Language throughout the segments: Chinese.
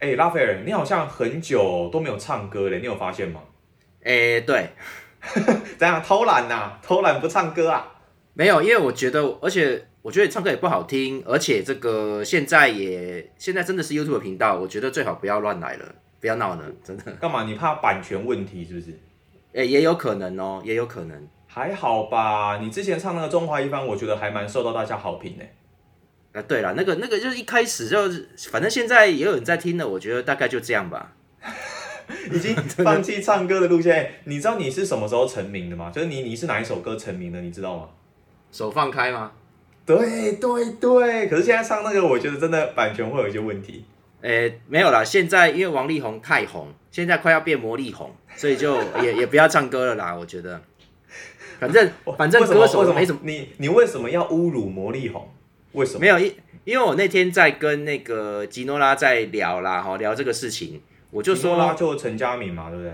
哎，拉斐尔，你好像很久都没有唱歌嘞，你有发现吗？哎，对，怎样偷懒呐？偷懒不唱歌啊？没有，因为我觉得，而且我觉得唱歌也不好听，而且这个现在也现在真的是 YouTube 频道，我觉得最好不要乱来了，不要闹了，真的。干嘛？你怕版权问题是不是？哎，也有可能哦，也有可能。还好吧，你之前唱那个《中华一番》，我觉得还蛮受到大家好评的。啊，对了，那个那个就是一开始就是，反正现在也有人在听的，我觉得大概就这样吧。已经 放弃唱歌的路线，你知道你是什么时候成名的吗？就是你你是哪一首歌成名的，你知道吗？手放开吗？对对对，可是现在唱那个，我觉得真的版权会有一些问题。诶，没有啦，现在因为王力宏太红，现在快要变魔力红，所以就也也不要唱歌了啦。我觉得，反正 反正歌手没什么，你你为什么要侮辱魔力红？为什么？没有，因因为我那天在跟那个吉诺拉在聊啦，哈，聊这个事情，我就说，就陈嘉敏嘛，对不对？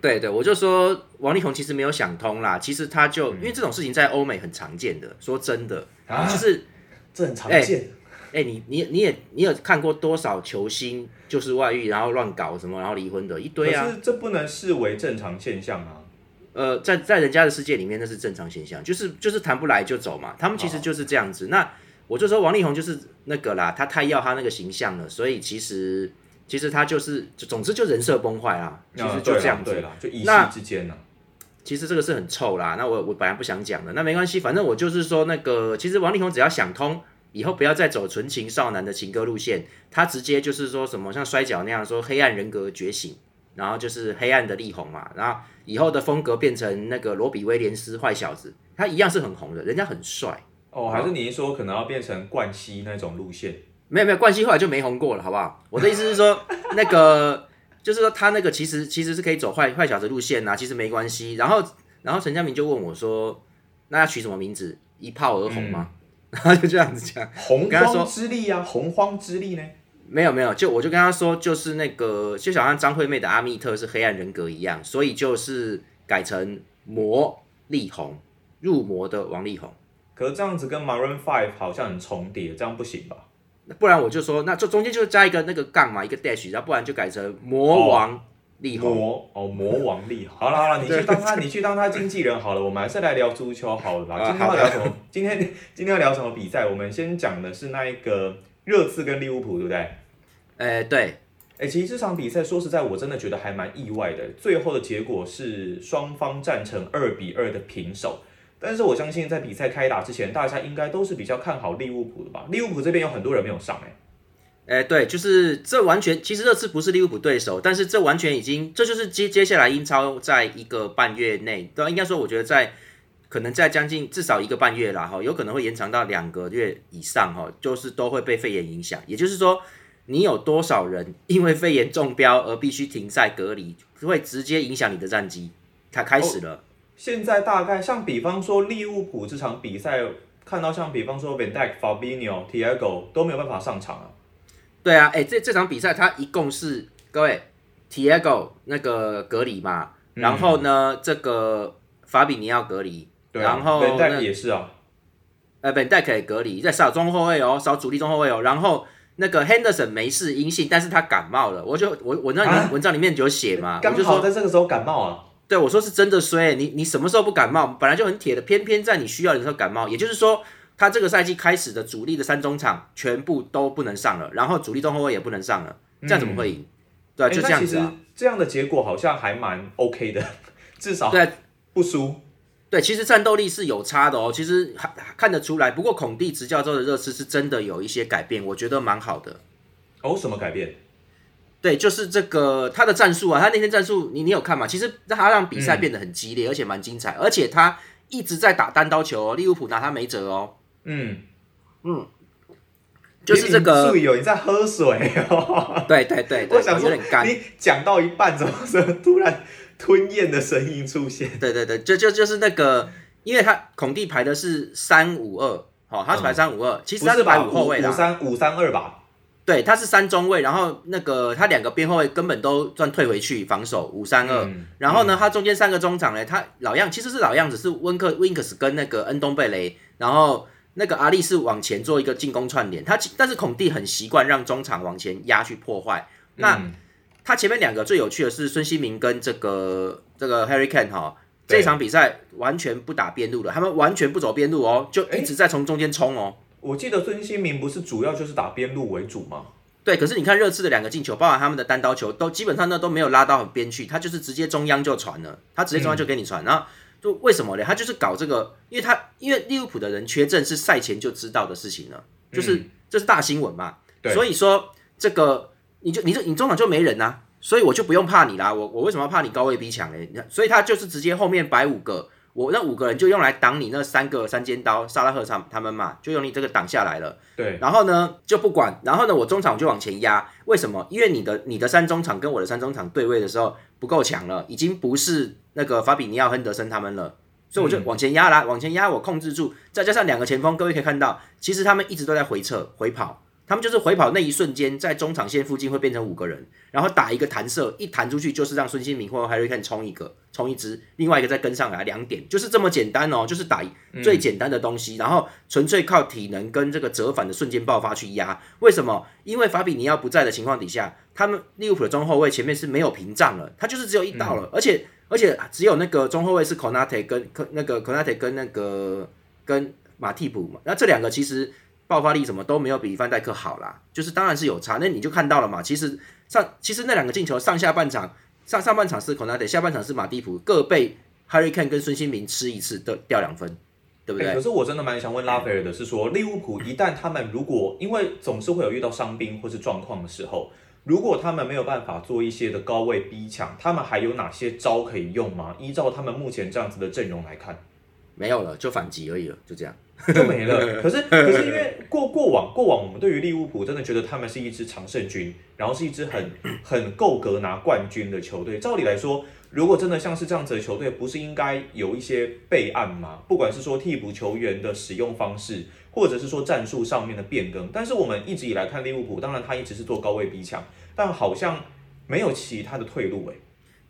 对对，我就说王力宏其实没有想通啦，其实他就因为这种事情在欧美很常见的，说真的，就是这很常见。哎，你你你也你有看过多少球星就是外遇然后乱搞什么然后离婚的一堆啊？可是这不能视为正常现象啊。呃，在在人家的世界里面那是正常现象，就是就是谈不来就走嘛，他们其实就是这样子。那我就说王力宏就是那个啦，他太要他那个形象了，所以其实其实他就是总之就人设崩坏啦，其实就这样子，就一夕之间呢。其实这个是很臭啦，那我我本来不想讲的，那没关系，反正我就是说那个，其实王力宏只要想通，以后不要再走纯情少男的情歌路线，他直接就是说什么像摔跤那样说黑暗人格觉醒，然后就是黑暗的力宏嘛，然后以后的风格变成那个罗比威廉斯坏小子，他一样是很红的，人家很帅。哦，还是你一说可能要变成冠希那种路线？没有没有，冠希后来就没红过了，好不好？我的意思是说，那个就是说他那个其实其实是可以走坏坏小子路线呐，其实没关系。然后然后陈嘉明就问我说，那要取什么名字？一炮而红吗？然后就这样子讲，洪荒之力啊，洪荒之力呢？没有没有，就我就跟他说，就是那个就想像张惠妹的阿密特是黑暗人格一样，所以就是改成魔力红，入魔的王力宏。可是这样子跟 Maroon Five 好像很重叠，这样不行吧？不然我就说，那这中间就加一个那个杠嘛，一个 dash，然后不然就改成魔王力宏。魔哦，魔王力宏。好了好了，你去当他，你去当他经纪人好了。我们还是来聊足球好了吧？今天要聊什么？今天今天要聊什么比赛？我们先讲的是那一个热刺跟利物浦，对不对？哎，对。哎，其实这场比赛说实在，我真的觉得还蛮意外的。最后的结果是双方战成二比二的平手。但是我相信，在比赛开打之前，大家应该都是比较看好利物浦的吧？利物浦这边有很多人没有上，哎，哎，对，就是这完全，其实这次不是利物浦对手，但是这完全已经，这就是接接下来英超在一个半月内，都应该说，我觉得在可能在将近至少一个半月啦，哈，有可能会延长到两个月以上，哈，就是都会被肺炎影响。也就是说，你有多少人因为肺炎中标而必须停赛隔离，会直接影响你的战绩。它开始了。现在大概像比方说利物浦这场比赛，看到像比方说 Van Dijk、Fabinho、Thiago 都没有办法上场啊。对啊，哎，这这场比赛他一共是各位 Thiago 那个隔离嘛，然后呢这个法比尼奥隔离，然后 Van Dijk 也是啊，呃 Van Dijk 可以隔离，在少中后卫哦，少主力中后卫哦，然后那个 Henderson 没事阴性，但是他感冒了，我就我我那文章里面就有写嘛，刚好在这个时候感冒啊。对，我说是真的衰，你你什么时候不感冒？本来就很铁的，偏偏在你需要的时候感冒。也就是说，他这个赛季开始的主力的三中场全部都不能上了，然后主力中后卫也不能上了，这样怎么会赢？对，就这样子啊。这样的结果好像还蛮 OK 的，至少对不输。对，其实战斗力是有差的哦，其实还看得出来。不过孔蒂执教之后的热刺是真的有一些改变，我觉得蛮好的。哦，什么改变？对，就是这个他的战术啊，他那天战术你你有看吗？其实他让比赛变得很激烈，而且蛮精彩，而且他一直在打单刀球哦，利物浦拿他没辙哦。嗯嗯，就是这个。注意哦，你在喝水哦。对对对，我想说有点干。你讲到一半，怎么突然吞咽的声音出现？对对对，就就就是那个，因为他孔蒂排的是三五二，好，他是排三五二，其实他是排五后卫的，五三五三二吧。对，他是三中卫，然后那个他两个边后卫根本都算退回去防守五三二，然后呢，他中间三个中场呢，他老样其实是老样子，是温克温克斯跟那个恩东贝雷，然后那个阿力是往前做一个进攻串联，他但是孔蒂很习惯让中场往前压去破坏，那嗯。他前面两个最有趣的是孙兴民跟这个这个 Harry Kane 哈，对。这场比赛完全不打边路了，他们完全不走边路哦，就一直在从中间冲哦。我记得孙兴民不是主要就是打边路为主吗？对，可是你看热刺的两个进球，包含他们的单刀球，都基本上呢都没有拉到很边去，他就是直接中央就传了，他直接中央就给你传，然后就为什么呢？他就是搞这个，因为他因为利物浦的人缺阵是赛前就知道的事情了，就是、这是大新闻嘛，所以说这个你就你就你中场就没人啊，所以我就不用怕你啦，我我为什么要怕你高位逼抢嘞？所以他就是直接后面摆五个。我那五个人就用来挡你那三个三尖刀，萨拉赫他他们嘛，就用你这个挡下来了。对，然后呢就不管，然后呢我中场就往前压，为什么？因为你的你的三中场跟我的三中场对位的时候不够强了，已经不是那个法比尼奥、亨德森他们了，所以我就往前压啦，往前压，我控制住，再加上两个前锋，各位可以看到，其实他们一直都在回撤、回跑。他们就是回跑那一瞬间，在中场线附近会变成五个人，然后打一个弹射，一弹出去就是让孙兴民或者 Harry Kane 冲一个，冲一支，另外一个再跟上来，两点，就是这么简单哦，就是打最简单的东西，然后纯粹靠体能跟这个折返的瞬间爆发去压。为什么？因为法比尼奥不在的情况底下，他们利物浦的中后卫前面是没有屏障了，他就是只有一道了，而且而且只有那个中后卫是 Konate 跟跟那个 Konate 跟那个跟马替普嘛，那这两个其实。爆发力什么都没有比范戴克好啦，就是当然是有差，那你就看到了嘛。其实上其实那两个进球上下半场上上半场是 Konate，下半场是马蒂普，各被 Harry Kane 跟孙兴民吃一次的掉两分，对不对？欸可是我真的蛮想问拉斐尔的是说，利物浦一旦他们如果因为总是会有遇到伤兵或是状况的时候，如果他们没有办法做一些的高位逼抢，他们还有哪些招可以用吗？依照他们目前这样子的阵容来看，没有了，就反击而已了，就这样。就没了。可是可是因为过过往过往，我们对于利物浦真的觉得他们是一支常胜军，然后是一支很 很够格拿冠军的球队。照理来说，如果真的像是这样子的球队，不是应该有一些备案吗？不管是说替补球员的使用方式，或者是说战术上面的变更。但是我们一直以来看利物浦，当然他一直是做高位逼抢，但好像没有其他的退路诶、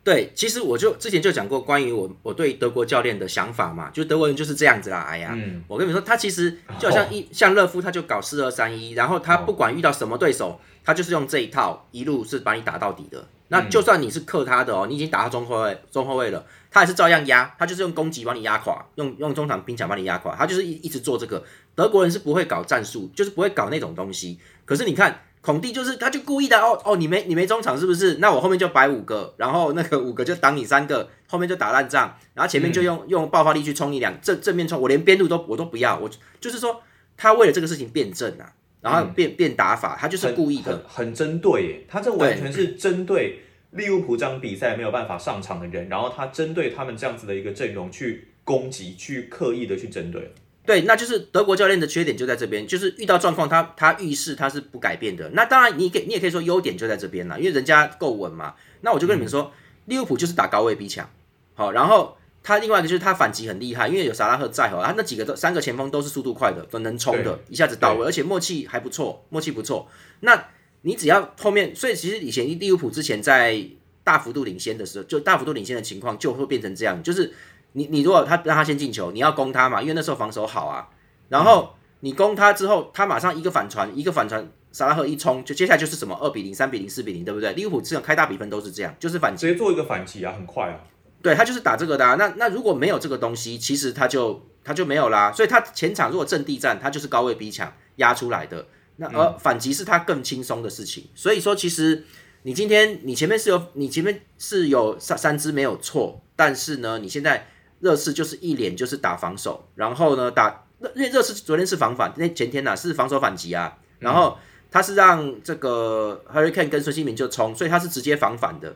对，其实我就之前就讲过关于我我对德国教练的想法嘛，就德国人就是这样子啦。哎呀，嗯我跟你说，他其实就好像一、像勒夫，他就搞四二三一，然后他不管遇到什么对手，他就是用这一套一路是把你打到底的。那就算你是克他的哦，你已经打到中后卫中后卫了，他还是照样压，他就是用攻击把你压垮，用用中场拼抢把你压垮，他就是一一直做这个。德国人是不会搞战术，就是不会搞那种东西。可是你看。孔蒂就是，他就故意的哦哦，你没你没中场是不是？那我后面就摆五个，然后那个五个就挡你三个，后面就打烂仗，然后前面就用、用爆发力去冲一两正正面冲，我连边路都我都不要，我就是说他为了这个事情变阵啊，然后变、变打法，他就是故意的。很很针对耶，他这完全是针对利物浦这场比赛没有办法上场的人，然后他针对他们这样子的一个阵容去攻击，去刻意的去针对。对，那就是德国教练的缺点就在这边，就是遇到状况他他遇事他是不改变的。那当然你可以你也可以说优点就在这边了，因为人家够稳嘛。那我就跟你们说，利物浦就是打高位逼抢，好，然后他另外一个就是他反击很厉害，因为有萨拉赫在哦，他那几个都三个前锋都是速度快的，都能冲的，一下子到位，而且默契还不错，默契不错。那你只要后面，所以其实以前利物浦之前在大幅度领先的时候，就大幅度领先的情况就会变成这样，就是。你你如果他让他先进球，你要攻他嘛，因为那时候防守好啊。然后你攻他之后，他马上一个反传，一个反传，萨拉赫一冲，就接下来就是什么二比零、三比零、四比零，对不对？利物浦这种开大比分都是这样，就是反击，直接做一个反击啊，很快啊。对他就是打这个的、啊。那那如果没有这个东西，其实他就他就没有啦。所以他前场如果阵地战，他就是高位逼抢压出来的。那而反击是他更轻松的事情。所以说，其实你今天你前面是有你前面是有三三支没有错，但是呢，你现在。热刺就是一脸就是打防守，然后呢打，因为热刺昨天是防反，那前天呐、啊、是防守反击啊，然后他是让这个 Hurricane 跟孙兴民就冲，所以他是直接防反的。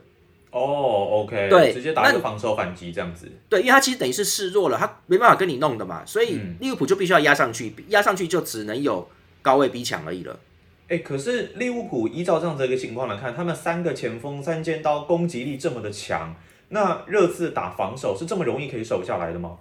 哦，OK，对直接打一个防守反击这样子。对，因为他其实等于是示弱了，他没办法跟你弄的嘛，所以利物浦就必须要压上去，压上去就只能有高位逼抢而已了。哎，可是利物浦依照这样子一个情况来看，他们三个前锋三尖刀攻击力这么的强。那热刺打防守是这么容易可以守下来的吗？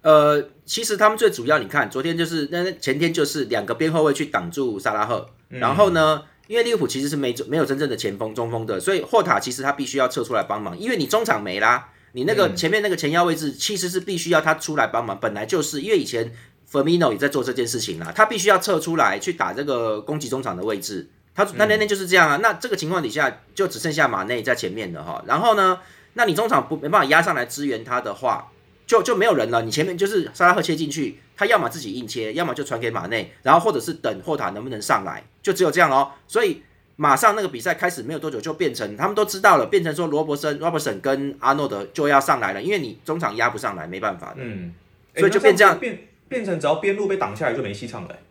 呃，其实他们最主要，你看昨天就是那前天就是两个边后卫去挡住萨拉赫，嗯然后呢，因为利物浦其实是没没有真正的前锋中锋的，所以霍塔其实他必须要撤出来帮忙，因为你中场没啦，你那个前面那个前腰位置其实是必须要他出来帮忙，本来就是因为以前 Firmino 也在做这件事情啦，他必须要撤出来去打这个攻击中场的位置。他他那天就是这样啊。那这个情况底下，就只剩下马内在前面了哈。然后呢，那你中场不没办法压上来支援他的话，就就没有人了。你前面就是沙拉赫切进去，他要么自己硬切，要么就传给马内，然后或者是等霍塔能不能上来，就只有这样哦。所以马上那个比赛开始没有多久，就变成他们都知道了，变成说罗伯森、Robertson 跟阿诺德就要上来了，因为你中场压不上来，没办法的。嗯，所以就变这样变变成只要边路被挡下来就没戏唱了欸。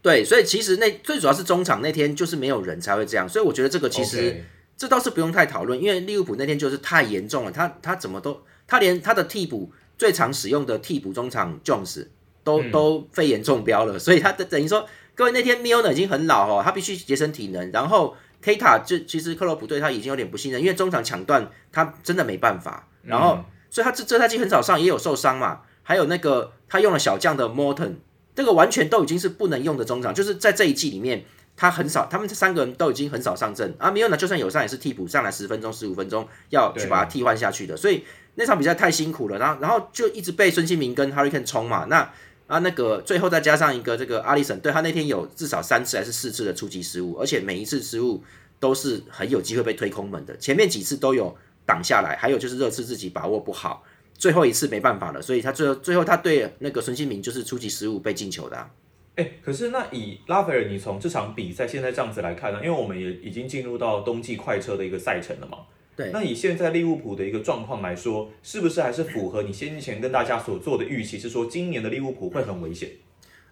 对，所以其实那最主要是中场那天就是没有人才会这样，所以我觉得这个其实这倒是不用太讨论，因为利物浦那天就是太严重了，他他怎么都他连他的替补最常使用的替补中场 Jones 都、嗯都肺炎中标了，所以他的等于说各位那天 Milner 已经很老哦，他必须节省体能，然后 Keita 就其实克洛普对他已经有点不信任，因为中场抢断他真的没办法，然后、嗯所以他这这赛季很早上，也有受伤嘛，还有那个他用了小将的 Morton，这个完全都已经是不能用的中场，就是在这一季里面。他很少，他们这三个人都已经很少上阵啊。米尔呢，就算有上也是替补上来十分钟、十五分钟，要去把他替换下去的。所以那场比赛太辛苦了，然后然后就一直被孙兴民跟 Hurricane 冲嘛。那啊那个最后再加上一个这个阿里森，对他那天有至少三次还是四次的出击失误，而且每一次失误都是很有机会被推空门的。前面几次都有挡下来，还有就是热刺自己把握不好，最后一次没办法了，所以他最后最后他对那个孙兴民就是出击失误被进球的、啊。哎，可是那以拉斐尔，你从这场比赛现在这样子来看呢？因为我们也已经进入到冬季快车的一个赛程了嘛。对那以现在利物浦的一个状况来说，是不是还是符合你先前跟大家所做的预期？是说今年的利物浦会很危险？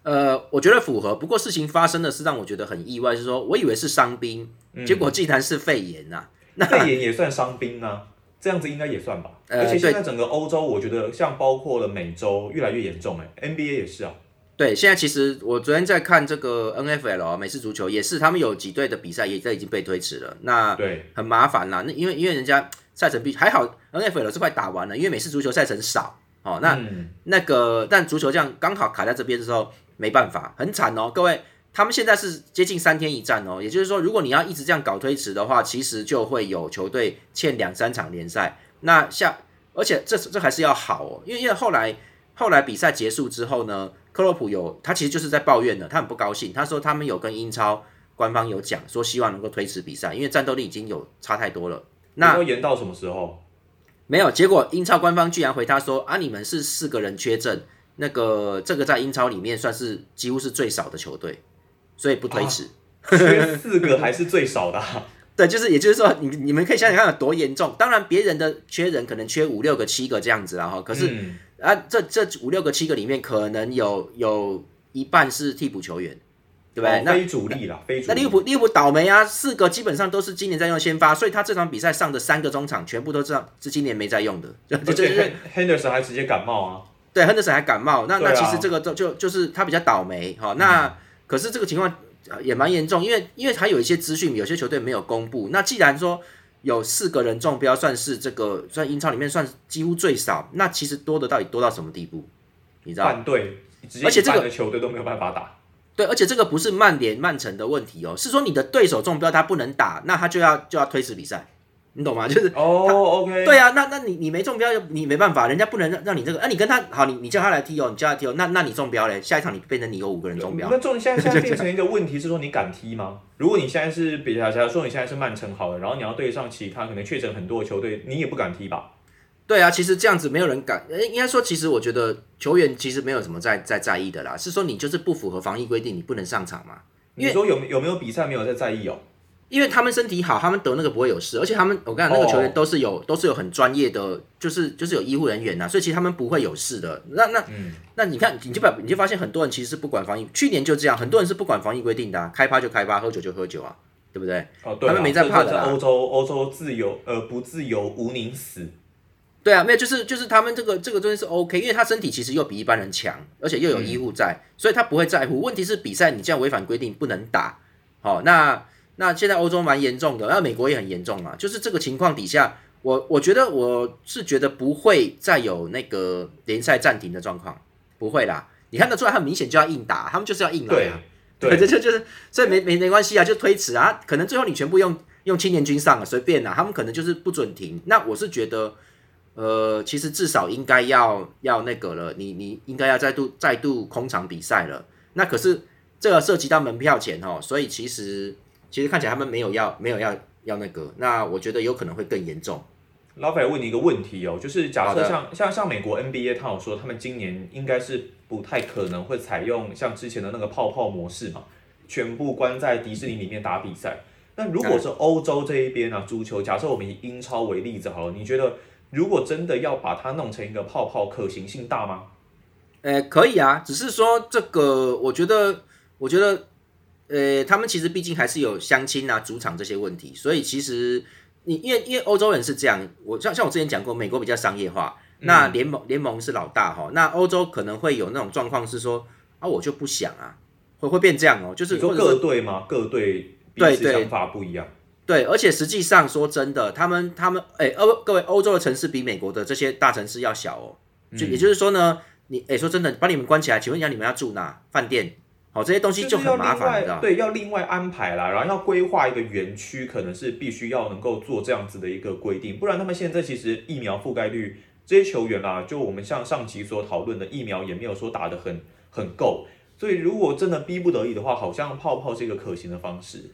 呃，我觉得符合，不过事情发生的是让我觉得很意外，是说我以为是伤兵，结果竟然是肺炎呐、那肺炎也算伤兵啊，这样子应该也算吧。呃而且现在整个欧洲，我觉得像包括了美洲越来越严重、哎，NBA 也是啊。对，现在其实我昨天在看这个 NFL 哦美式足球，也是他们有几队的比赛也在已经被推迟了，那对，很麻烦啦。那因为因为人家赛程必还好，NFL 是快打完了，因为美式足球赛程少哦。那、嗯那个但足球这样刚好卡在这边的时候，没办法，很惨哦，各位。他们现在是接近三天一战哦，也就是说，如果你要一直这样搞推迟的话，其实就会有球队欠两三场联赛。那下，而且这这还是要好哦，因为因为后来后来比赛结束之后呢，克洛普有他其实就是在抱怨的，他很不高兴，他说他们有跟英超官方有讲说希望能够推迟比赛，因为战斗力已经有差太多了。那要延到什么时候？没有，结果英超官方居然回他说啊，你们是四个人缺阵，那个这个在英超里面算是几乎是最少的球队，所以不推迟。缺四个还是最少的啊、对，就是也就是说，你你们可以想想看有多严重。当然，别人的缺人可能缺五六个、七个这样子啊，哈。可是、嗯啊，这这五六个、七个里面，可能有有一半是替补球员，对不对？非主力啦，非主力。那利物浦利物浦倒霉啊，四个基本上都是今年在用先发，所以他这场比赛上的三个中场全部都是是今年没在用的，就而且 Henderson 还直接感冒啊。对，亨德森还感冒，那、啊那其实这个就就就是他比较倒霉哈、那、可是这个情况呃也蛮严重，因为因为还有一些资讯，有些球队没有公布。那既然说有四个人中标，算是这个算英超里面算几乎最少，那其实多的到底多到什么地步？你知道？半队，而且这个球队都没有办法打。对，而且这个不是曼联、曼城的问题哦，是说你的对手中标他不能打，那他就要就要推迟比赛，你懂吗？就是哦，OK，对啊，那那你你没中标，你没办法，人家不能让让你这个，那、你跟他好，你你叫他来踢哦，你叫他踢哦，那那你中标嘞，下一场你变成你有五个人中标，那中现在现在变成一个 问题是说，你敢踢吗？如果你现在是比假如说你现在是曼城好了，然后你要对上其他可能确诊很多的球队，你也不敢踢吧？对啊，其实这样子没有人敢，呃应该说，其实我觉得球员其实没有什么在在在意的啦，是说你就是不符合防疫规定，你不能上场嘛。因为你说有有没有比赛没有在在意哦？因为他们身体好，他们得那个不会有事，而且他们我跟你讲，那个球员都是有、都是有很专业的，就是就是有医护人员呐、所以其实他们不会有事的。那那、那你看，你就把你就发现很多人其实是不管防疫，去年就这样，很多人是不管防疫规定的、啊，开趴就开趴，喝酒就喝酒啊，对不对？哦，对啊，他们没在怕的欧洲欧洲自由呃不自由无宁死。对啊，没有，就是就是他们这个这个东西是 OK，因为他身体其实又比一般人强，而且又有医护在，所以他不会在乎。问题是比赛你这样违反规定不能打，好、那那现在欧洲蛮严重的，那美国也很严重嘛，就是这个情况底下，我我觉得我是觉得不会再有那个联赛暂停的状况，不会啦。你看得出来，他们明显就要硬打，他们就是要硬来对啊。对这 就就是，所以没没没关系啊，就推迟啊，可能最后你全部用用青年军上啊，随便啦，他们可能就是不准停。那我是觉得，呃，其实至少应该要要那个了，你你应该要再度再度空场比赛了。那可是这个涉及到门票钱哦，所以其实其实看起来他们没有要没有要要那个，那我觉得有可能会更严重。老板问你一个问题哦，就是假设像像像美国 NBA，他有说他们今年应该是不太可能会采用像之前的那个泡泡模式嘛，全部关在迪士尼里面打比赛。那如果是欧洲这一边啊，足球，假设我们以英超为例子好了，你觉得如果真的要把它弄成一个泡泡，可行性大吗？呃，可以啊，只是说这个，我觉得，我觉得，呃，他们其实毕竟还是有相亲啊、主场这些问题，所以其实你因为因为欧洲人是这样，我像像我之前讲过，美国比较商业化，那联盟联盟是老大哈，那欧洲可能会有那种状况是说啊，我就不想啊，会会变这样哦，就是你说各队吗？各队彼对对此想法不一样。对，而且实际上说真的，他们他们哎，欧各位欧洲的城市比美国的这些大城市要小哦，就也就是说呢，你哎说真的，把你们关起来，请问一下你们要住哪？饭店？好，这些东西就要很麻烦，对，要另外安排啦，然后要规划一个园区，可能是必须要能够做这样子的一个规定，不然他们现在其实疫苗覆盖率，这些球员啦，就我们像上期所讨论的疫苗也没有说打得很很够，所以如果真的逼不得已的话，好像泡泡是一个可行的方式。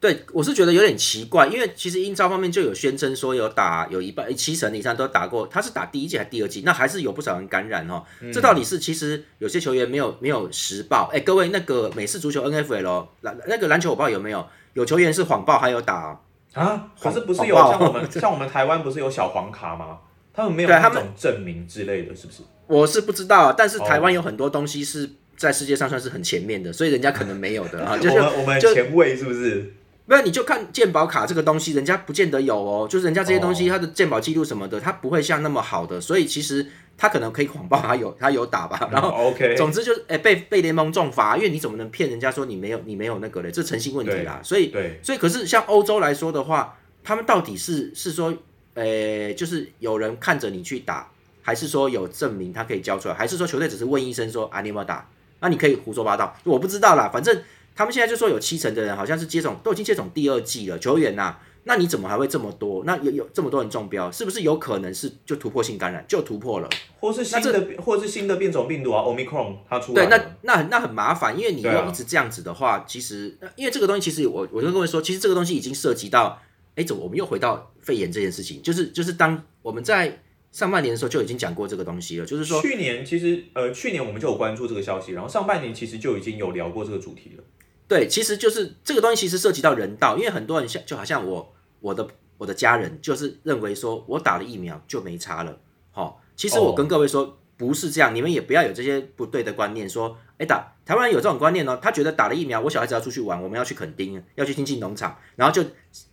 对，我是觉得有点奇怪，因为其实英超方面就有宣称说有打有一半七成以上都打过，他是打第一季还是第二季，那还是有不少人感染哦。这到底是其实有些球员没有没有实报，哎，各位那个美式足球 NFL 篮那个篮球我不知道有没有，有球员是谎报还有打哦、啊，可是不是有像我们 像我们台湾不是有小黄卡吗？他们没有那种证明之类的，是不是？我是不知道，但是台哦湾有很多东西是在世界上算是很前面的，所以人家可能没有的啊，就是我们我们前卫是不是？没有，你就看鉴宝卡这个东西，人家不见得有哦，就是人家这些东西，哦它的鉴宝记录什么的，它不会像那么好的，所以其实他可能可以谎报他有 他有打吧，然后。嗯 OK，总之就是，哎、被被联盟重罚，因为你怎么能骗人家说你没有你没有那个嘞？这诚信问题啦。所以对，所以可是像欧洲来说的话，他们到底是是说，呃，就是有人看着你去打，还是说有证明他可以交出来，还是说球队只是问医生说啊你有没有打？那你可以胡说八道，我不知道啦。反正他们现在就说有七成的人好像是接种都已经接种第二剂了，球员呐、那你怎么还会这么多？那有有这么多人中标，是不是有可能是就突破性感染就突破了？或是新的，或是新的变种病毒啊，Omicron 它出来对，那那很那很麻烦，因为你对啊又一直这样子的话，其实呃因为这个东西，其实我我就跟各位说，其实这个东西已经涉及到，哎，怎么我们又回到肺炎这件事情？就是就是当我们在上半年的时候就已经讲过这个东西了，就是说，去年其实呃，去年我们就有关注这个消息，然后上半年其实就已经有聊过这个主题了。对，其实就是这个东西其实涉及到人道，因为很多人像就好像我我的我的家人就是认为说我打了疫苗就没差了，好、其实我哦跟各位说。不是这样，你们也不要有这些不对的观念，说，哎，打台湾人有这种观念哦，他觉得打了疫苗，我小孩子要出去玩，我们要去垦丁，要去亲近农场，然后就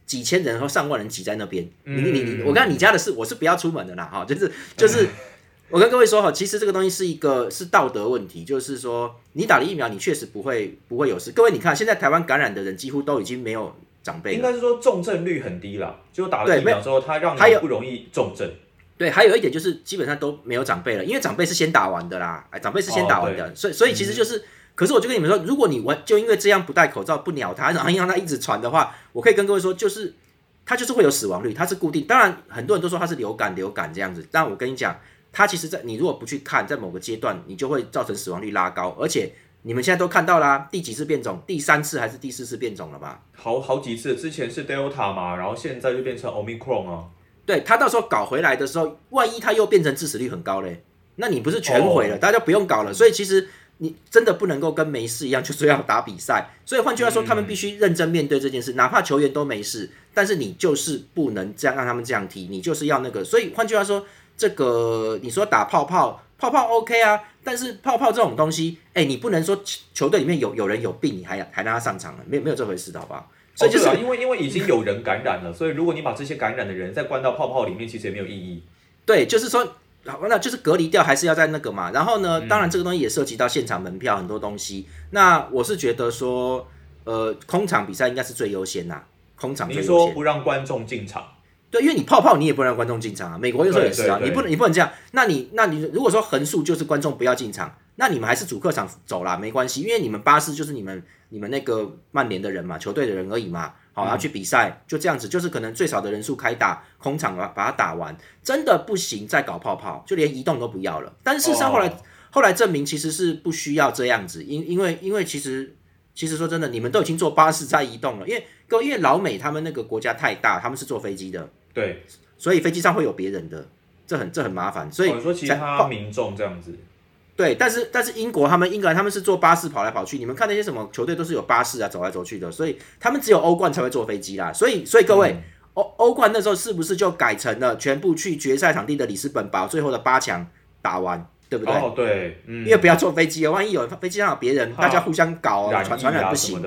几千人或上万人挤在那边。你你你，我看你家的事，我是不要出门的啦，哈，就是就是，我跟各位说哈，其实这个东西是一个是道德问题，就是说你打了疫苗，你确实不会不会有事。各位你看，现在台湾感染的人几乎都已经没有长辈了。应该是说重症率很低啦，就打了对疫苗之后，它让你不容易重症。对，还有一点就是基本上都没有长辈了，因为长辈是先打完的啦，哎，长辈是先打完的，所以所以其实就是，可是我就跟你们说，如果你完就因为这样不戴口罩不鸟他，然后让他一直传的话，我可以跟各位说，就是它就是会有死亡率，它是固定。当然很多人都说它是流感，流感这样子，但我跟你讲，它其实在你如果不去看，在某个阶段你就会造成死亡率拉高，而且你们现在都看到啦，第几次变种，第三次还是第四次变种了吧？好好几次，之前是 Delta 嘛，然后现在就变成 Omicron 啊。对他到时候搞回来的时候，万一他又变成致死率很高嘞，那你不是全毁了，大家就不用搞了。所以其实你真的不能够跟没事一样，就是要打比赛。所以换句话说，他们必须认真面对这件事，哪怕球员都没事，但是你就是不能这样让他们这样踢，你就是要那个。所以换句话说，这个你说打泡泡，泡泡 OK 啊，但是泡泡这种东西，哎，你不能说球球队里面有有人有病，你还还让他上场了，没有没有这回事的好不好？所以就是、哦啊因为因为已经有人感染了，所以如果你把这些感染的人再关到泡泡里面，其实也没有意义。对，就是说，好，那就是隔离掉，还是要在那个嘛。然后呢，当然这个东西也涉及到现场门票很多东西。那我是觉得说，呃，空场比赛应该是最优先呐，空场你最优先。说不让观众进场，对，因为你泡泡你也不能让观众进场啊，美国有时候也是啊，你不能你不能这样。那你那你如果说横竖就是观众不要进场，那你们还是主客场走啦，没关系，因为你们巴士就是你们你们那个曼联的人嘛，球队的人而已嘛。好，然后去比赛，就这样子，就是可能最少的人数开打，空场把把它打完，真的不行再搞泡泡，就连移动都不要了。但是事实上后来、哦后来证明其实是不需要这样子，因因为因为其实其实说真的，你们都已经坐巴士在移动了，因为各因为老美他们那个国家太大，他们是坐飞机的，对，所以飞机上会有别人的，这很这很麻烦，所以哦你说其才他民众这样子，对，但是但是英国他们英格兰他们是坐巴士跑来跑去，你们看那些什么球队都是有巴士啊走来走去的，所以他们只有欧冠才会坐飞机啦。所以所以各位，欧、欧冠那时候是不是就改成了全部去决赛场地的里斯本把最后的八强打完，对不对？哦，对，嗯因，为不要坐飞机啊，万一有飞机上有别人，大家互相搞传传染不行。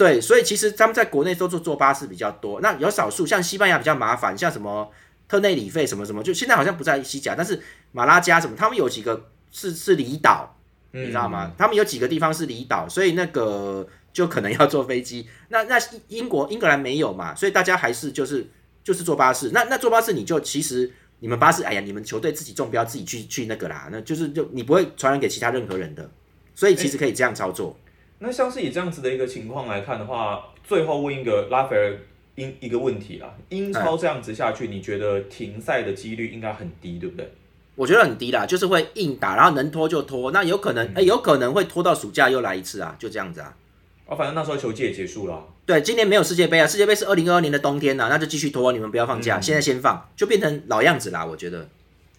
对，所以其实他们在国内都做坐巴士比较多，那有少数像西班牙比较麻烦，像什么特内里费什么什么，就现在好像不在西甲，但是马拉加什么，他们有几个是是离岛，嗯你知道吗？他们有几个地方是离岛，所以那个就可能要坐飞机。那那英国英格兰没有嘛，所以大家还是就是就是坐巴士。那那坐巴士你就其实你们巴士，哎呀，你们球队自己中标自己去去那个啦，那就是就你不会传染给其他任何人的，所以其实可以这样操作。那像是以这样子的一个情况来看的话，最后问一个拉斐尔英一个问题啦，英超这样子下去，你觉得停赛的几率应该很低，对不对？我觉得很低啦，就是会硬打，然后能拖就拖，那有可能，哎、有可能会拖到暑假又来一次啊，就这样子啊。哦，反正那时候球季也结束了啊，对，今年没有世界杯啊，世界杯是二零二二年的冬天呐、那就继续拖，你们不要放假，现在先放，就变成老样子啦，我觉得。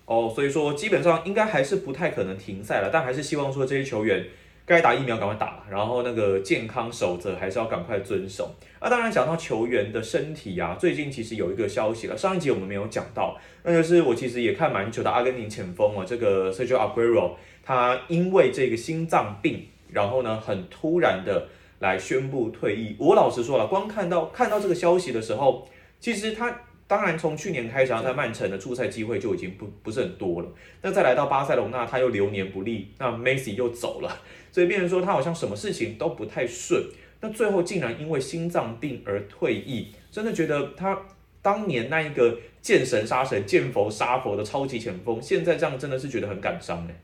哦，所以说基本上应该还是不太可能停赛了，但还是希望说这些球员该打疫苗赶快打，然后那个健康守则还是要赶快遵守。那当然讲到球员的身体啊，最近其实有一个消息了，上一集我们没有讲到，那就是我其实也看蛮久的阿根廷前锋啊，这个 Sergio Aguero，他因为这个心脏病，然后呢很突然的来宣布退役。我老实说了，光看到看到这个消息的时候，其实他当然从去年开始，他在曼城的出赛机会就已经不不是很多了。那再来到巴塞隆纳，他又流年不利，那 Messi 又走了，所以变成说他好像什么事情都不太顺。那最后竟然因为心脏病而退役，真的觉得他当年那一个见神杀神、见佛杀佛的超级前锋，现在这样真的是觉得很感伤哎。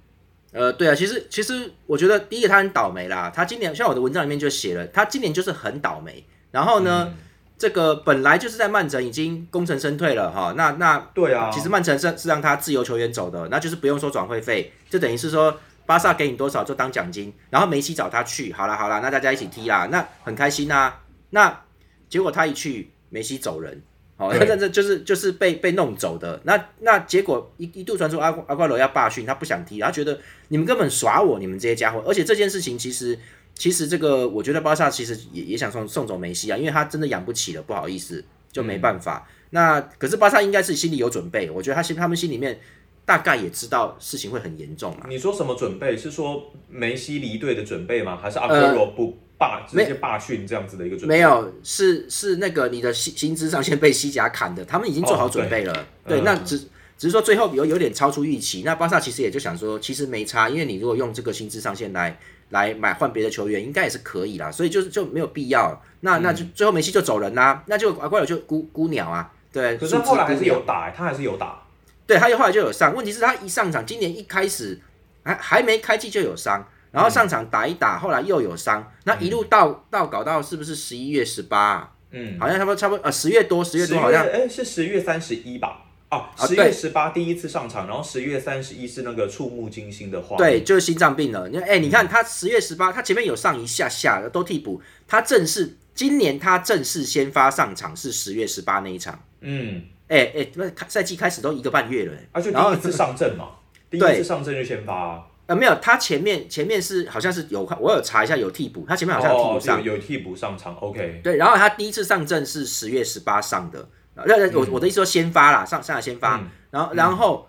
呃，对啊，其实其实我觉得第一个他很倒霉啦，他今年像我的文章里面就写了，他今年就是很倒霉。然后呢，这个本来就是在曼城已经功成身退了哈，那那对啊，其实曼城是是让他自由球员走的，那就是不用收转会费，就等于是说巴萨给你多少就当奖金，然后梅西找他去，好啦好啦，那大家一起踢啦，那很开心啊。那结果他一去，梅西走人，好、对 那这就是就是被被弄走的。那那结果一一度传出阿阿瓜罗要罢训，他不想踢，他觉得你们根本耍我，你们这些家伙。而且这件事情其实其实这个我觉得巴萨其实也也想送送走梅西啊，因为他真的养不起了，不好意思，就没办法。那可是巴萨应该是心里有准备，我觉得他心他们心里面大概也知道事情会很严重啊。你说什么准备？是说梅西离队的准备吗？还是阿圭罗不罢直接罢训这样子的一个准备？没有，是是那个你的薪薪资上限被西甲砍的，他们已经做好准备了。对，那只只是说最后有有点超出预期。那巴萨其实也就想说，其实没差，因为你如果用这个薪资上限来来买换别的球员，应该也是可以啦。所以就是就没有必要。那那就最后梅西就走人啦、那就阿圭罗就孤孤鸟啊。对，可是后来还是有打、欸他还是有打。对，他后来就有上。问题是，他一上场，今年一开始还还没开季就有伤，然后上场打一打，后来又有伤，那一路到到搞到是不是十一月十八？嗯，好像差不多差不多呃十月多十月多好像哎、是十月三十一吧？啊，啊十月十八第一次上场，然后十月三十一是那个触目惊心的画面。对，就是心脏病了。你看，哎、你看他十月十八，他前面有上一下下都替补，他正式今年他正式先发上场是十月十八那一场。嗯，哎、哎，那、开赛季开始都一个半月了、哎啊，就第一次上阵嘛，第一次上阵就先发、啊，呃没有，他前面前面是好像是有我有查一下有替补，他前面好像有替补哦，上。有有替补上场，OK，对，然后他第一次上阵是十月十八上的，那，我我的意思说先发啦，上上来先发，嗯然后然后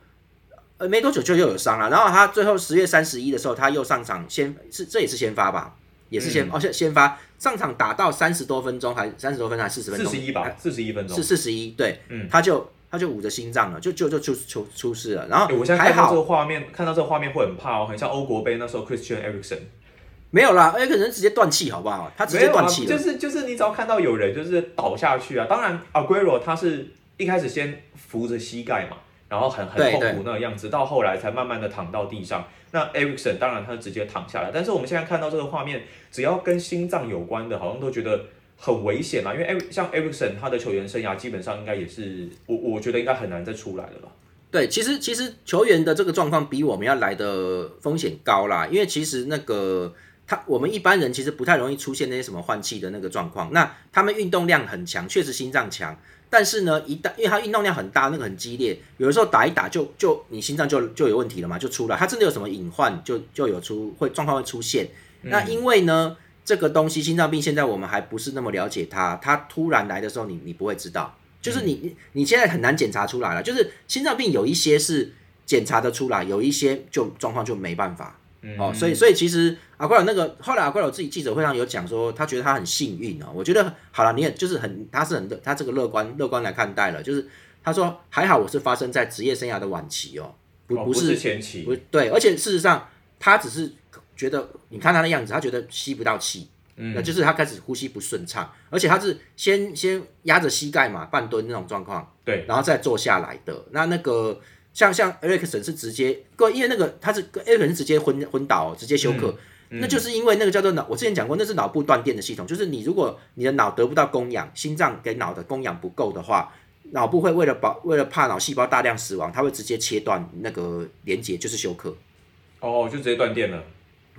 呃没多久就又有伤了，然后他最后十月三十一的时候他又上场先是这也是先发吧，也是先、嗯。哦先先发上场打到三十多分钟还三十多分钟还四十分钟，四十一吧，四十一分钟。是。四十一，对，嗯。他就他就捂着心脏了，就就就出出出事了，然后哎我现在看到这个画面，看到这个画面会很怕哦，很像欧国杯那时候 Christian Eriksen，没有啦，哎可能直接断气好不好？他直接断气了，就是就是你只要看到有人就是倒下去啊，当然 Aguero 他是一开始先扶着膝盖嘛，然后很很痛苦那个样子，到后来才慢慢的躺到地上。那 Erikson 当然他是直接躺下来，但是我们现在看到这个画面，只要跟心脏有关的，好像都觉得很危险啦，因为 e 像 Erikson 他的球员生涯基本上应该也是我我觉得应该很难再出来了吧。对，其实其实球员的这个状况比我们要来的风险高啦，因为其实那个他我们一般人其实不太容易出现那些什么换气的那个状况。那他们运动量很强，确实心脏强，但是呢，一旦因为它运动量很大，那个很激烈，有的时候打一打就就你心脏就就有问题了嘛，就出来。它真的有什么隐患，就就有出会状况会出现。那因为呢，这个东西心脏病现在我们还不是那么了解它，它突然来的时候，你你不会知道，就是你你你现在很难检查出来了。就是心脏病有一些是检查的出来，有一些就状况就没办法。哦，所以所以其实阿怪尔那个后来阿怪尔自己记者会上有讲说，他觉得他很幸运哦。我觉得好了，你也就是很他是很他这个乐观乐观来看待了，就是他说还好我是发生在职业生涯的晚期哦，不不是前期，不对，而且事实上他只是觉得你看他的样子，他觉得吸不到气，嗯，那就是他开始呼吸不顺畅，而且他是先先压着膝盖嘛，半蹲那种状况，对，然后再坐下来的，那那个。像像 Ericson 是直接，各因为那个他是 Ericson 是直接昏昏倒，直接休克，那就是因为那个叫做脑，我之前讲过，那是脑部断电的系统，就是你如果你的脑得不到供氧，心脏给脑的供氧不够的话，脑部会为了保为了怕脑细胞大量死亡，它会直接切断那个连接，就是休克。哦，就直接断电了。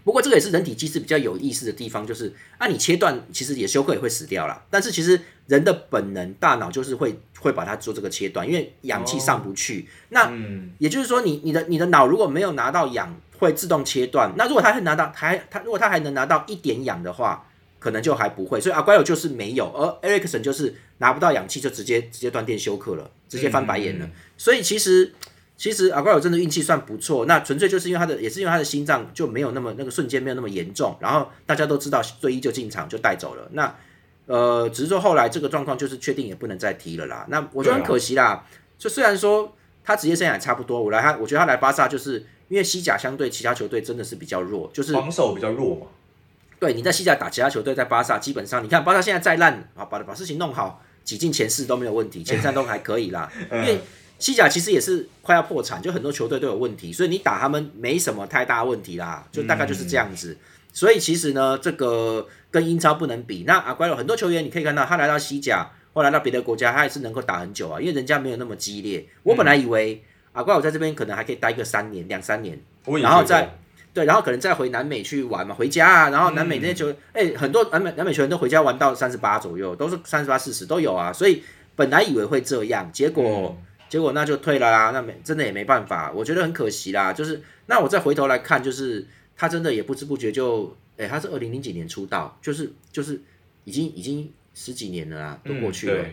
不过这个也是人体机制比较有意思的地方，就是啊，你切断其实也休克也会死掉啦。但是其实人的本能大脑就是会会把它做这个切断，因为氧气上不去。那也就是说，你你的你的脑如果没有拿到氧，会自动切断。那如果他还拿到还他如果他还能拿到一点氧的话，可能就还不会。所以阿乖友就是没有，而 Ericson 就是拿不到氧气就直接直接断电休克了，直接翻白眼了。所以其实。其实阿瓜尔真的运气算不错，那纯粹就是因为他的，也是因为他的心脏就没有那么那个瞬间没有那么严重，然后大家都知道队医就进场就带走了。那呃，只是说后来这个状况就是确定也不能再踢了啦。那我觉得很可惜啦。就虽然说他职业生涯也差不多，我来他，我觉得他来巴萨就是因为西甲相对其他球队真的是比较弱，就是防守比较弱嘛。对，你在西甲打其他球队，在巴萨基本上你看巴萨现在再烂啊，把把事情弄好，挤进前四都没有问题，前三都还可以啦，因为。西甲其实也是快要破产，就很多球队都有问题，所以你打他们没什么太大问题啦，就大概就是这样子。所以其实呢，这个跟英超不能比。那阿圭罗很多球员你可以看到，他来到西甲或来到别的国家，他也是能够打很久啊，因为人家没有那么激烈。我本来以为阿圭罗在这边可能还可以待个三年两三年，然后再对，然后可能再回南美去玩嘛，回家啊，然后南美那些球，哎，很多南美南美球员都回家玩到三十八左右，都是三十八四十都有啊。所以本来以为会这样，结果。结果那就退了啦，那没真的也没办法，我觉得很可惜啦。就是那我再回头来看，就是他真的也不知不觉就，哎，他是二零零几年出道，就是就是已经已经十几年了啦，都过去了。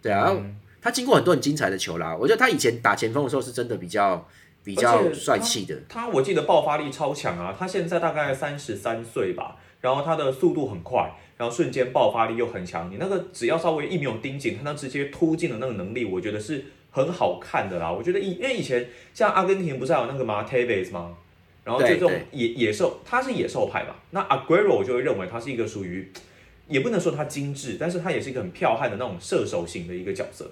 对啊，他经过很多很精彩的球啦。我觉得他以前打前锋的时候是真的比较比较帅气的。他我记得爆发力超强啊，他现在大概三十三岁吧，然后他的速度很快，然后瞬间爆发力又很强。你那个只要稍微一没有盯紧，他那直接突进的那个能力，我觉得是。很好看的啦，我觉得以因为以前像阿根廷不是有那个吗 t a v e s 吗？然后就这种野野兽，他是野兽派嘛？那 Aguero 我就会认为他是一个属于，也不能说他精致，但是他也是一个很剽悍的那种射手型的一个角色。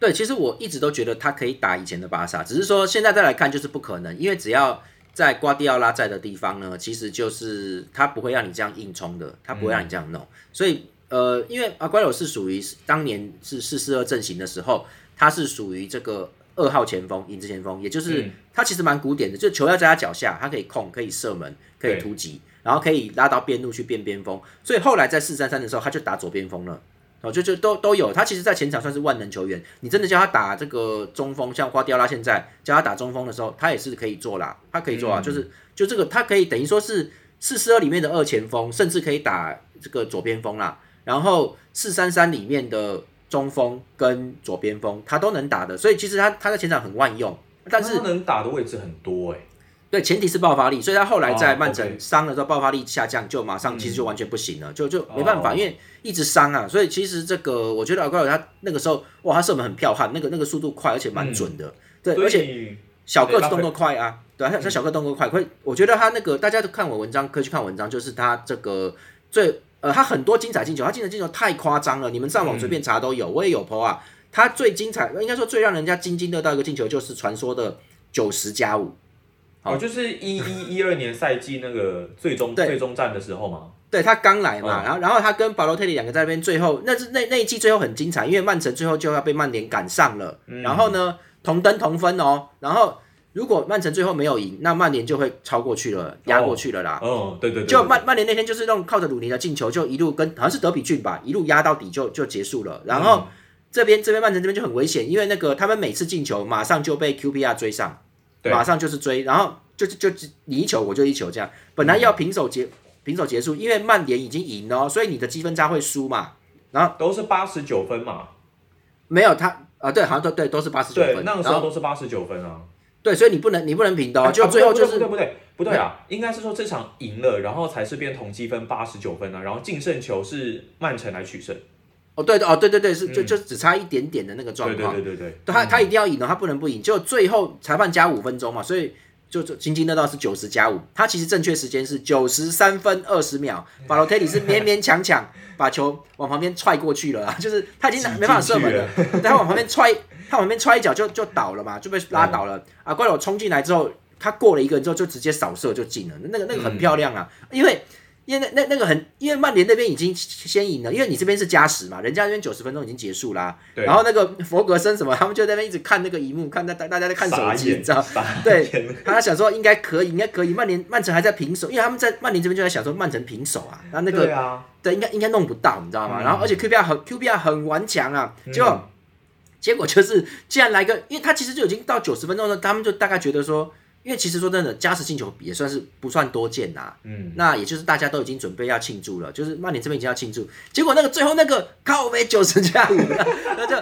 对，其实我一直都觉得他可以打以前的巴萨，只是说现在再来看就是不可能，因为只要在瓜迪奥拉在的地方呢，其实就是他不会让你这样硬冲的，他不会让你这样弄。所以呃，因为阿圭罗是属于当年是四四二阵型的时候。他是属于这个二号前锋，影子前锋，也就是他其实蛮古典的，就球要在他脚下，他可以控，可以射门，可以突击，然后可以拉到边路去变边锋。所以后来在四三三的时候，他就打左边锋了，哦，就就都都有。他其实，在前场算是万能球员。你真的叫他打这个中锋，像瓜迪奥拉现在叫他打中锋的时候，他也是可以做啦，他可以做啊，就是就这个，他可以等于说是四四二里面的二前锋，甚至可以打这个左边锋啦。然后四三三里面的。中锋跟左边锋他都能打的，所以其实他他在前场很万用，但是能打的位置很多哎。对，前提是爆发力，所以他后来在曼城伤了之后，爆发力下降，就马上其实就完全不行了，就就没办法，因为一直伤啊。所以其实这个我觉得阿瓜尔他那个时候哇，他射门很彪悍，那个那个速度快，而且蛮准的。对，而且小个子动作快啊，对他，他小个动作快，会我觉得他那个大家都看我文章，可以去看文章，就是他这个最。呃，他很多精彩进球，他进的进球太夸张了，你们上网随便查都有，我也有 PO 啊。他最精彩，应该说最让人家津津乐道一个进球，就是传说的九十加五。哦，就是一一一二年赛季那个最终最终战的时候嘛。对他刚来嘛，然后然后他跟保罗特里两个在那边，最后那是那那一季最后很精彩，因为曼城最后就要被曼联赶上了，然后呢同登同分哦，然后如果曼城最后没有赢，那曼联就会超过去了，压过去了啦。哦，对对对，就曼曼联那天就是用靠着鲁尼的进球，就一路跟好像是德比郡吧，一路压到底就就结束了。然后这边这边曼城这边就很危险，因为那个他们每次进球马上就被 QPR 追上，对马上就是追，然后就就就你一球我就一球这样，本来要平手结平手结束，因为曼联已经赢了哦，所以你的积分差会输嘛。然后都是八十九分嘛，没有他啊，对，好像都对都是八十九分，，那个时候都是八十九分啊。对，所以你不能你不能平的就最后就是不对不对不对不对啊，应该是说这场赢了，然后才是变同积分八十九分啊，然后净胜球是曼城来取胜。哦对哦对对对是就嗯就只差一点点的那个状对况。对对对对，他嗯他一定要赢哦，他不能不赢。就最后裁判加五分钟嘛，所以就就津津乐道是九十加五。他其实正确时间是九十三分二十秒，法罗特里是勉勉强强把球往旁边踹过去了啊，就是他已经挤没办法射门了了，他往旁边踹，他往旁边踹一脚就就倒了嘛，就被拉倒了。啊，怪我冲进来之后，他过了一个人之后就直接扫射就进了，那个那个很漂亮啊，因为。因为那那那个很，因为曼联那边已经先赢了，因为你这边是加时嘛，人家那边九十分钟已经结束啦、对然后那个佛格森什么，他们就在那边一直看那个荧幕，看大大大家在看手机，你知道？傻对他想说应该可以，应该可以。曼联曼城还在平手，因为他们在曼联这边就在想说曼城平手啊，然后那个对啊，对应该应该弄不到，你知道吗？嗯然后而且 QPR 很 QPR 很顽强啊，嗯结果、结果就是既然来个，因为他其实就已经到九十分钟了，他们就大概觉得说，因为其实说真的，加时进球也算是不算多见呐、嗯，那也就是大家都已经准备要庆祝了，就是曼联这边已经要庆祝，结果那个最后那个靠背九十加五，那就。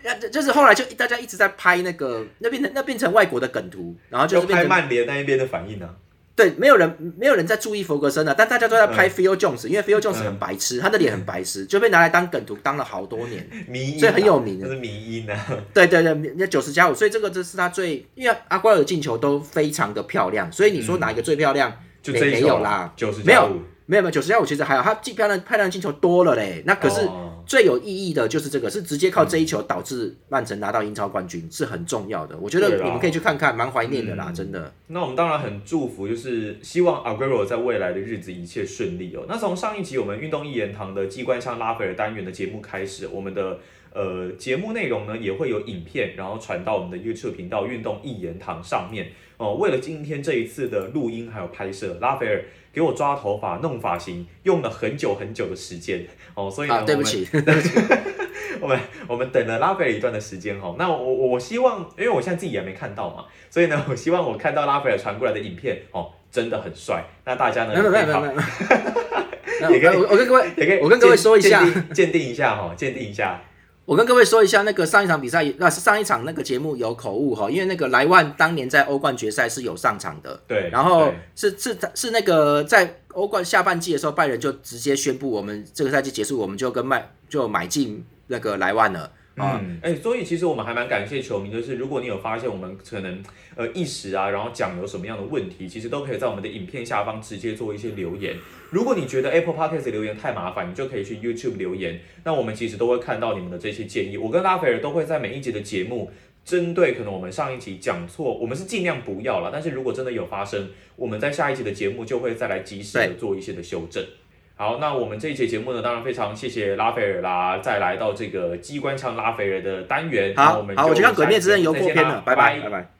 那就就是后来就大家一直在拍那个，那变成那变成外国的梗图，然后就就是拍曼联那一边的反应啊。对，没有人没有人在注意弗格森了，但大家都在拍嗯 Phil Jones，、因为 Phil Jones 很白痴，他的脸很白痴，就被拿来当梗图当了好多年。迷所以很有名这是迷音啊。对对对，那九十加五，所以这个这是他最，因为阿瓜尔的进球都非常的漂亮，所以你说哪一个最漂亮？没就没有啦，九十没有加五。没有没有，九十加五其实还好，他进漂亮漂亮的进球多了嘞。那可是哦最有意义的就是这个，是直接靠这一球导致曼城拿到英超冠军，是很重要的。我觉得你们可以去看看，蛮怀念的啦，嗯真的。那我们当然很祝福，就是希望 Aguero 在未来的日子一切顺利哦。那从上一集我们运动一言堂的机关枪拉斐尔单元的节目开始，我们的呃节目内容呢也会有影片，然后传到我们的 YouTube 频道运动一言堂上面哦。为了今天这一次的录音还有拍摄，拉斐尔给我抓头发、弄发型用了很久很久的时间哦，所以呢，啊，对不我们起，我们 我们等了拉斐尔一段的时间哈，那我我我希望，因为我现在自己也没看到嘛，所以呢，我希望我看到拉斐尔传过来的影片哦，真的很帅。那大家呢没有没有 没有。也可以我我跟各位也可以，我跟各位说一下鉴定一下哈，鉴定一下。我跟各位说一下，那个上一场比赛，那是上一场那个节目有口误哈，因为那个莱万当年在欧冠决赛是有上场的，对，然后是是是那个在欧冠下半季的时候，拜仁就直接宣布，我们这个赛季结束，我们就跟麦就买进那个莱万了啊。嗯，哎、所以其实我们还蛮感谢球迷，就是如果你有发现我们可能呃一时啊，然后讲有什么样的问题，其实都可以在我们的影片下方直接做一些留言。如果你觉得 Apple Podcast 留言太麻烦，你就可以去 YouTube 留言，那我们其实都会看到你们的这些建议。我跟拉斐尔都会在每一集的节目。针对可能我们上一集讲错，我们是尽量不要了。但是如果真的有发生，我们在下一集的节目就会再来及时的做一些的修正。好，那我们这一节节目呢，当然非常谢谢拉斐尔啦，再来到这个机关枪拉斐尔的单元。那我们，好好，我去看《鬼灭之刃》游游过片了，拜拜拜拜。